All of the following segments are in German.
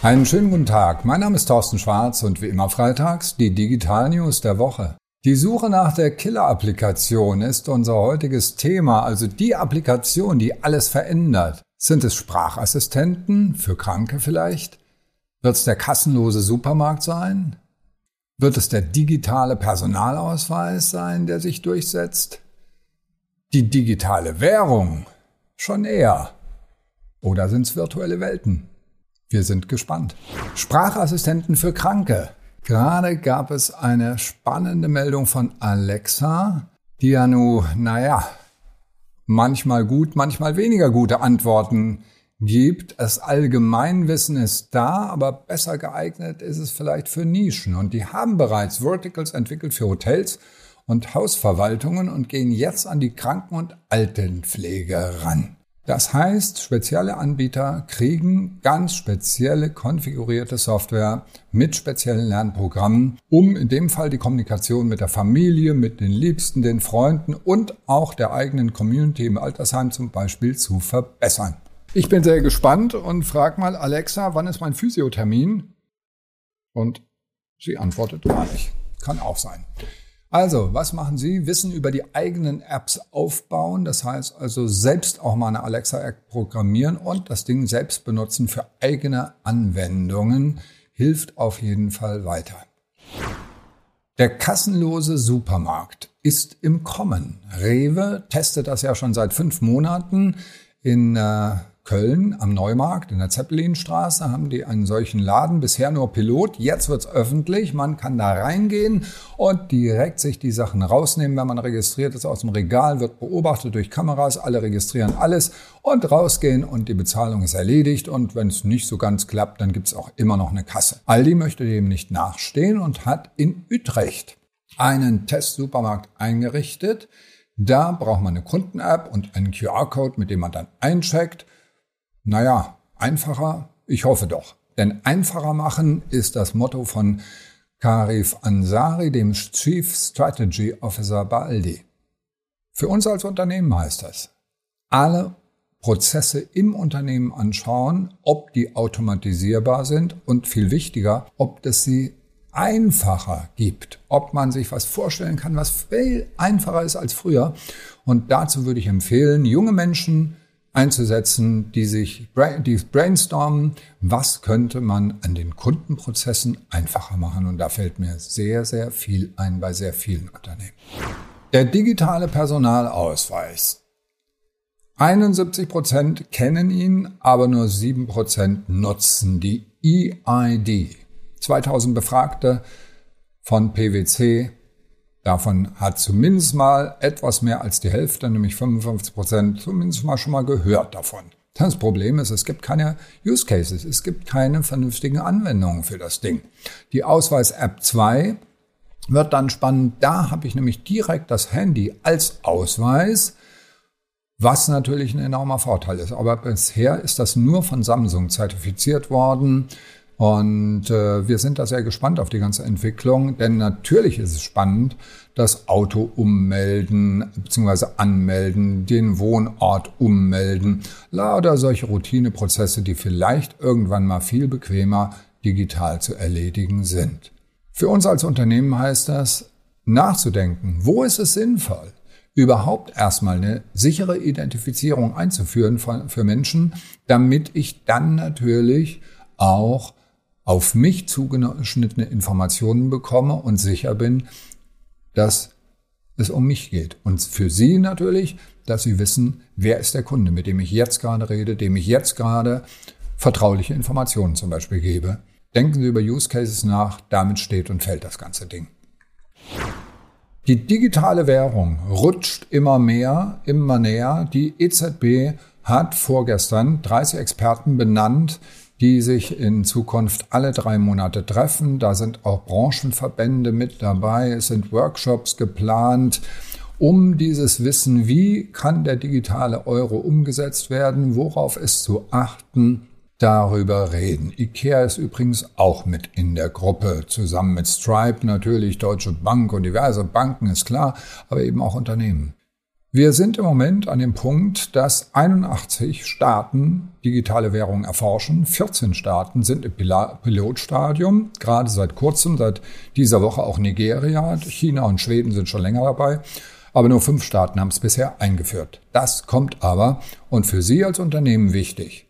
Einen schönen guten Tag. Mein Name ist Thorsten Schwarz und wie immer freitags die Digital News der Woche. Die Suche nach der Killer-Applikation ist unser heutiges Thema, also die Applikation, die alles verändert. Sind es Sprachassistenten, für Kranke vielleicht? Wird es der kassenlose Supermarkt sein? Wird es der digitale Personalausweis sein, der sich durchsetzt? Die digitale Währung? Schon eher. Oder sind es virtuelle Welten? Wir sind gespannt. Sprachassistenten für Kranke. Gerade gab es eine spannende Meldung von Alexa, die ja nun, naja, manchmal gut, manchmal weniger gute Antworten gibt. Das Allgemeinwissen ist da, aber besser geeignet ist es vielleicht für Nischen. Und die haben bereits Verticals entwickelt für Hotels und Hausverwaltungen und gehen jetzt an die Kranken- und Altenpflege ran. Das heißt, spezielle Anbieter kriegen ganz spezielle konfigurierte Software mit speziellen Lernprogrammen, um in dem Fall die Kommunikation mit der Familie, mit den Liebsten, den Freunden und auch der eigenen Community im Altersheim zum Beispiel zu verbessern. Ich bin sehr gespannt und frage mal Alexa, wann ist mein Physiothermin? Und sie antwortet gar nicht. Kann auch sein. Also, was machen Sie? Wissen über die eigenen Apps aufbauen. Das heißt also selbst auch mal eine Alexa-App programmieren und das Ding selbst benutzen für eigene Anwendungen hilft auf jeden Fall weiter. Der kassenlose Supermarkt ist im Kommen. Rewe testet das ja schon seit fünf Monaten in äh, Köln am Neumarkt in der Zeppelinstraße haben die einen solchen Laden, bisher nur Pilot, jetzt wird's öffentlich, man kann da reingehen und direkt sich die Sachen rausnehmen, wenn man registriert ist aus dem Regal, wird beobachtet durch Kameras, alle registrieren alles und rausgehen und die Bezahlung ist erledigt und wenn es nicht so ganz klappt, dann gibt's auch immer noch eine Kasse. Aldi möchte dem nicht nachstehen und hat in Utrecht einen Testsupermarkt eingerichtet. Da braucht man eine Kunden-App und einen QR-Code, mit dem man dann eincheckt. Naja, einfacher? Ich hoffe doch. Denn einfacher machen ist das Motto von Karif Ansari, dem Chief Strategy Officer bei Aldi. Für uns als Unternehmen heißt das, alle Prozesse im Unternehmen anschauen, ob die automatisierbar sind und viel wichtiger, ob es sie einfacher gibt, ob man sich was vorstellen kann, was viel einfacher ist als früher. Und dazu würde ich empfehlen, junge Menschen einzusetzen, die sich die brainstormen, was könnte man an den Kundenprozessen einfacher machen. Und da fällt mir sehr, sehr viel ein bei sehr vielen Unternehmen. Der digitale Personalausweis. 71 Prozent kennen ihn, aber nur 7 Prozent nutzen die EID. 2000 Befragte von PwC Davon hat zumindest mal etwas mehr als die Hälfte, nämlich 55 Prozent, zumindest mal schon mal gehört davon. Das Problem ist, es gibt keine Use Cases, es gibt keine vernünftigen Anwendungen für das Ding. Die Ausweis-App 2 wird dann spannend. Da habe ich nämlich direkt das Handy als Ausweis, was natürlich ein enormer Vorteil ist. Aber bisher ist das nur von Samsung zertifiziert worden. Und äh, wir sind da sehr gespannt auf die ganze Entwicklung, denn natürlich ist es spannend, das Auto ummelden bzw. anmelden, den Wohnort ummelden, lauter solche Routineprozesse, die vielleicht irgendwann mal viel bequemer digital zu erledigen sind. Für uns als Unternehmen heißt das, nachzudenken, wo ist es sinnvoll, überhaupt erstmal eine sichere Identifizierung einzuführen für Menschen, damit ich dann natürlich auch auf mich zugeschnittene Informationen bekomme und sicher bin, dass es um mich geht. Und für Sie natürlich, dass Sie wissen, wer ist der Kunde, mit dem ich jetzt gerade rede, dem ich jetzt gerade vertrauliche Informationen zum Beispiel gebe. Denken Sie über Use Cases nach, damit steht und fällt das ganze Ding. Die digitale Währung rutscht immer mehr, immer näher. Die EZB hat vorgestern 30 Experten benannt, die sich in Zukunft alle drei Monate treffen. Da sind auch Branchenverbände mit dabei. Es sind Workshops geplant, um dieses Wissen, wie kann der digitale Euro umgesetzt werden, worauf ist zu achten, darüber reden. IKEA ist übrigens auch mit in der Gruppe, zusammen mit Stripe natürlich, Deutsche Bank und diverse Banken, ist klar, aber eben auch Unternehmen. Wir sind im Moment an dem Punkt, dass 81 Staaten digitale Währungen erforschen. 14 Staaten sind im Pilotstadium, gerade seit kurzem, seit dieser Woche auch Nigeria. China und Schweden sind schon länger dabei. Aber nur fünf Staaten haben es bisher eingeführt. Das kommt aber und für Sie als Unternehmen wichtig.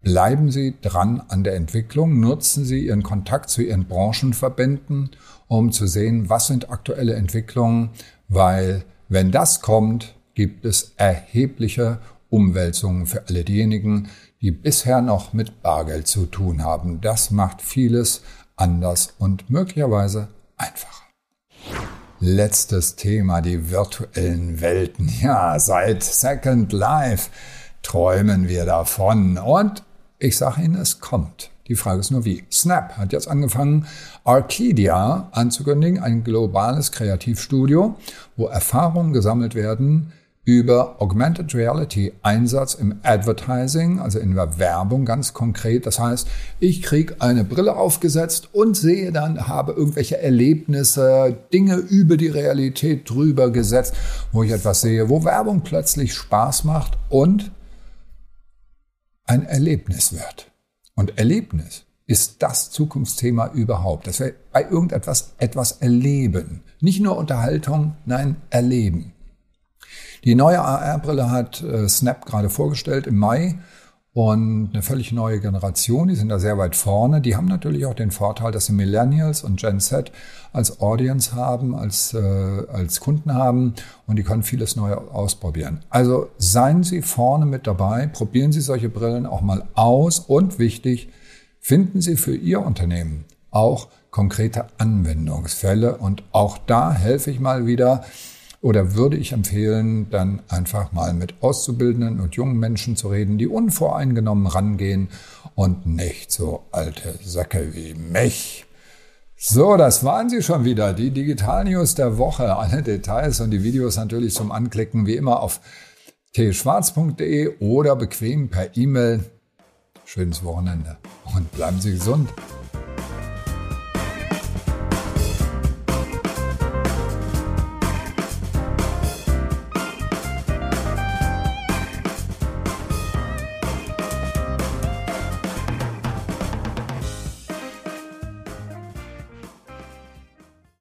Bleiben Sie dran an der Entwicklung, nutzen Sie Ihren Kontakt zu Ihren Branchenverbänden, um zu sehen, was sind aktuelle Entwicklungen, weil wenn das kommt, gibt es erhebliche Umwälzungen für alle diejenigen, die bisher noch mit Bargeld zu tun haben. Das macht vieles anders und möglicherweise einfacher. Letztes Thema, die virtuellen Welten. Ja, seit Second Life träumen wir davon und ich sage Ihnen, es kommt. Die Frage ist nur wie. Snap hat jetzt angefangen, Arcadia anzukündigen, ein globales Kreativstudio, wo Erfahrungen gesammelt werden über Augmented Reality Einsatz im Advertising, also in der Werbung ganz konkret. Das heißt, ich kriege eine Brille aufgesetzt und sehe dann, habe irgendwelche Erlebnisse, Dinge über die Realität drüber gesetzt, wo ich etwas sehe, wo Werbung plötzlich Spaß macht und ein Erlebnis wird. Und Erlebnis ist das Zukunftsthema überhaupt, dass wir bei irgendetwas etwas erleben. Nicht nur Unterhaltung, nein, erleben. Die neue AR-Brille hat äh, Snap gerade vorgestellt im Mai und eine völlig neue Generation, die sind da sehr weit vorne. Die haben natürlich auch den Vorteil, dass sie Millennials und Gen Z als Audience haben, als, äh, als Kunden haben und die können vieles Neue ausprobieren. Also seien Sie vorne mit dabei, probieren Sie solche Brillen auch mal aus und wichtig, finden Sie für Ihr Unternehmen auch konkrete Anwendungsfälle und auch da helfe ich mal wieder, oder würde ich empfehlen, dann einfach mal mit Auszubildenden und jungen Menschen zu reden, die unvoreingenommen rangehen und nicht so alte Säcke wie mich. So, das waren sie schon wieder, die Digital News der Woche. Alle Details und die Videos natürlich zum Anklicken wie immer auf tschwarz.de oder bequem per E-Mail. Schönes Wochenende und bleiben Sie gesund.